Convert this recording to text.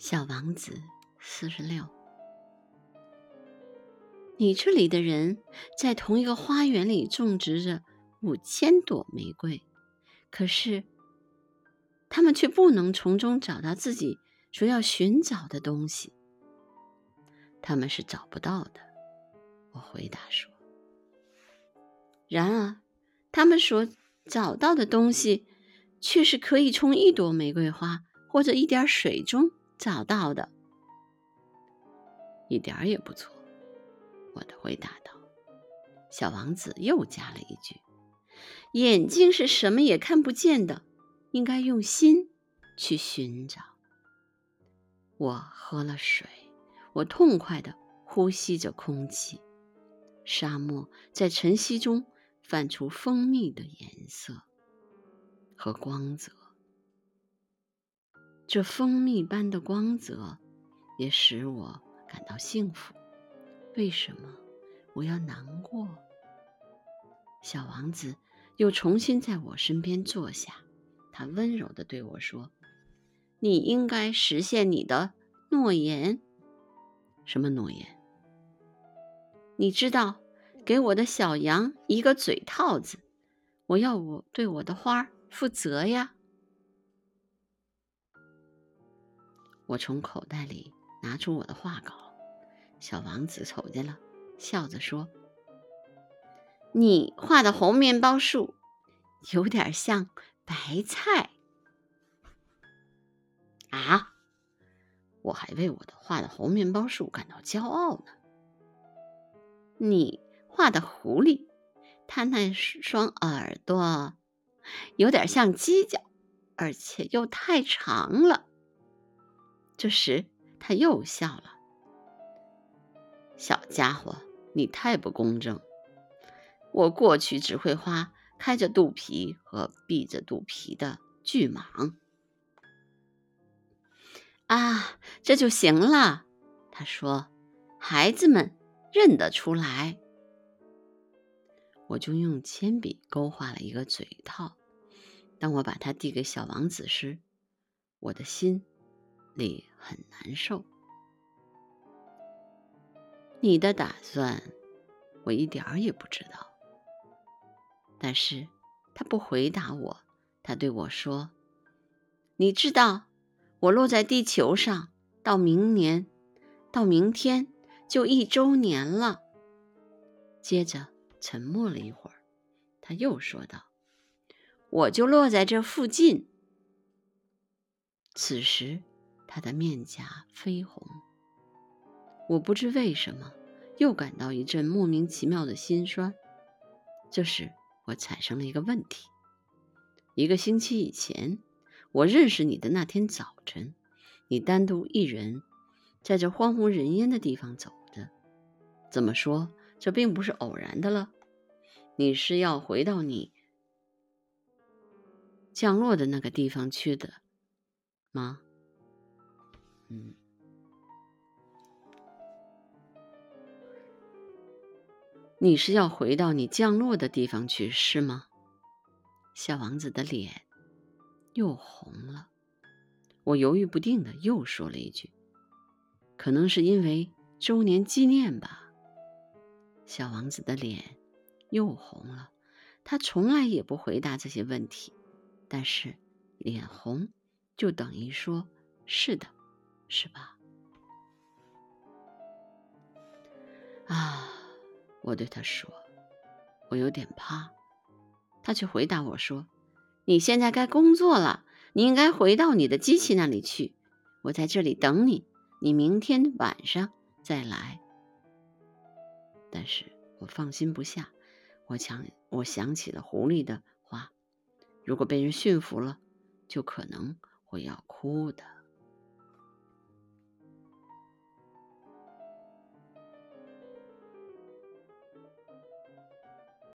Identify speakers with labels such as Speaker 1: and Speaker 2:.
Speaker 1: 小王子四十六，你这里的人在同一个花园里种植着五千朵玫瑰，可是他们却不能从中找到自己所要寻找的东西。他们是找不到的，我回答说。然而，他们所找到的东西却是可以从一朵玫瑰花或者一点水中。找到的，一点儿也不错。我的回答道。小王子又加了一句：“眼睛是什么也看不见的，应该用心去寻找。”我喝了水，我痛快的呼吸着空气。沙漠在晨曦中泛出蜂蜜的颜色和光泽。这蜂蜜般的光泽也使我感到幸福。为什么我要难过？小王子又重新在我身边坐下，他温柔地对我说：“你应该实现你的诺言。什么诺言？你知道，给我的小羊一个嘴套子。我要我对我的花负责呀。”我从口袋里拿出我的画稿，小王子瞅见了，笑着说：“你画的红面包树有点像白菜啊！”我还为我的画的红面包树感到骄傲呢。你画的狐狸，它那双耳朵有点像犄角，而且又太长了。这时，他又笑了。小家伙，你太不公正！我过去只会画开着肚皮和闭着肚皮的巨蟒。啊，这就行了，他说，孩子们认得出来。我就用铅笔勾画了一个嘴套。当我把它递给小王子时，我的心。里很难受。你的打算，我一点儿也不知道。但是他不回答我。他对我说：“你知道，我落在地球上到明年，到明天就一周年了。”接着沉默了一会儿，他又说道：“我就落在这附近。”此时。他的面颊绯红，我不知为什么又感到一阵莫名其妙的心酸。这时，我产生了一个问题：一个星期以前，我认识你的那天早晨，你单独一人在这荒无人烟的地方走着。怎么说，这并不是偶然的了？你是要回到你降落的那个地方去的吗？嗯，你是要回到你降落的地方去是吗？小王子的脸又红了。我犹豫不定的又说了一句：“可能是因为周年纪念吧。”小王子的脸又红了。他从来也不回答这些问题，但是脸红就等于说是的。是吧？啊，我对他说，我有点怕。他却回答我说：“你现在该工作了，你应该回到你的机器那里去。我在这里等你，你明天晚上再来。”但是我放心不下，我想，我想起了狐狸的话：如果被人驯服了，就可能会要哭的。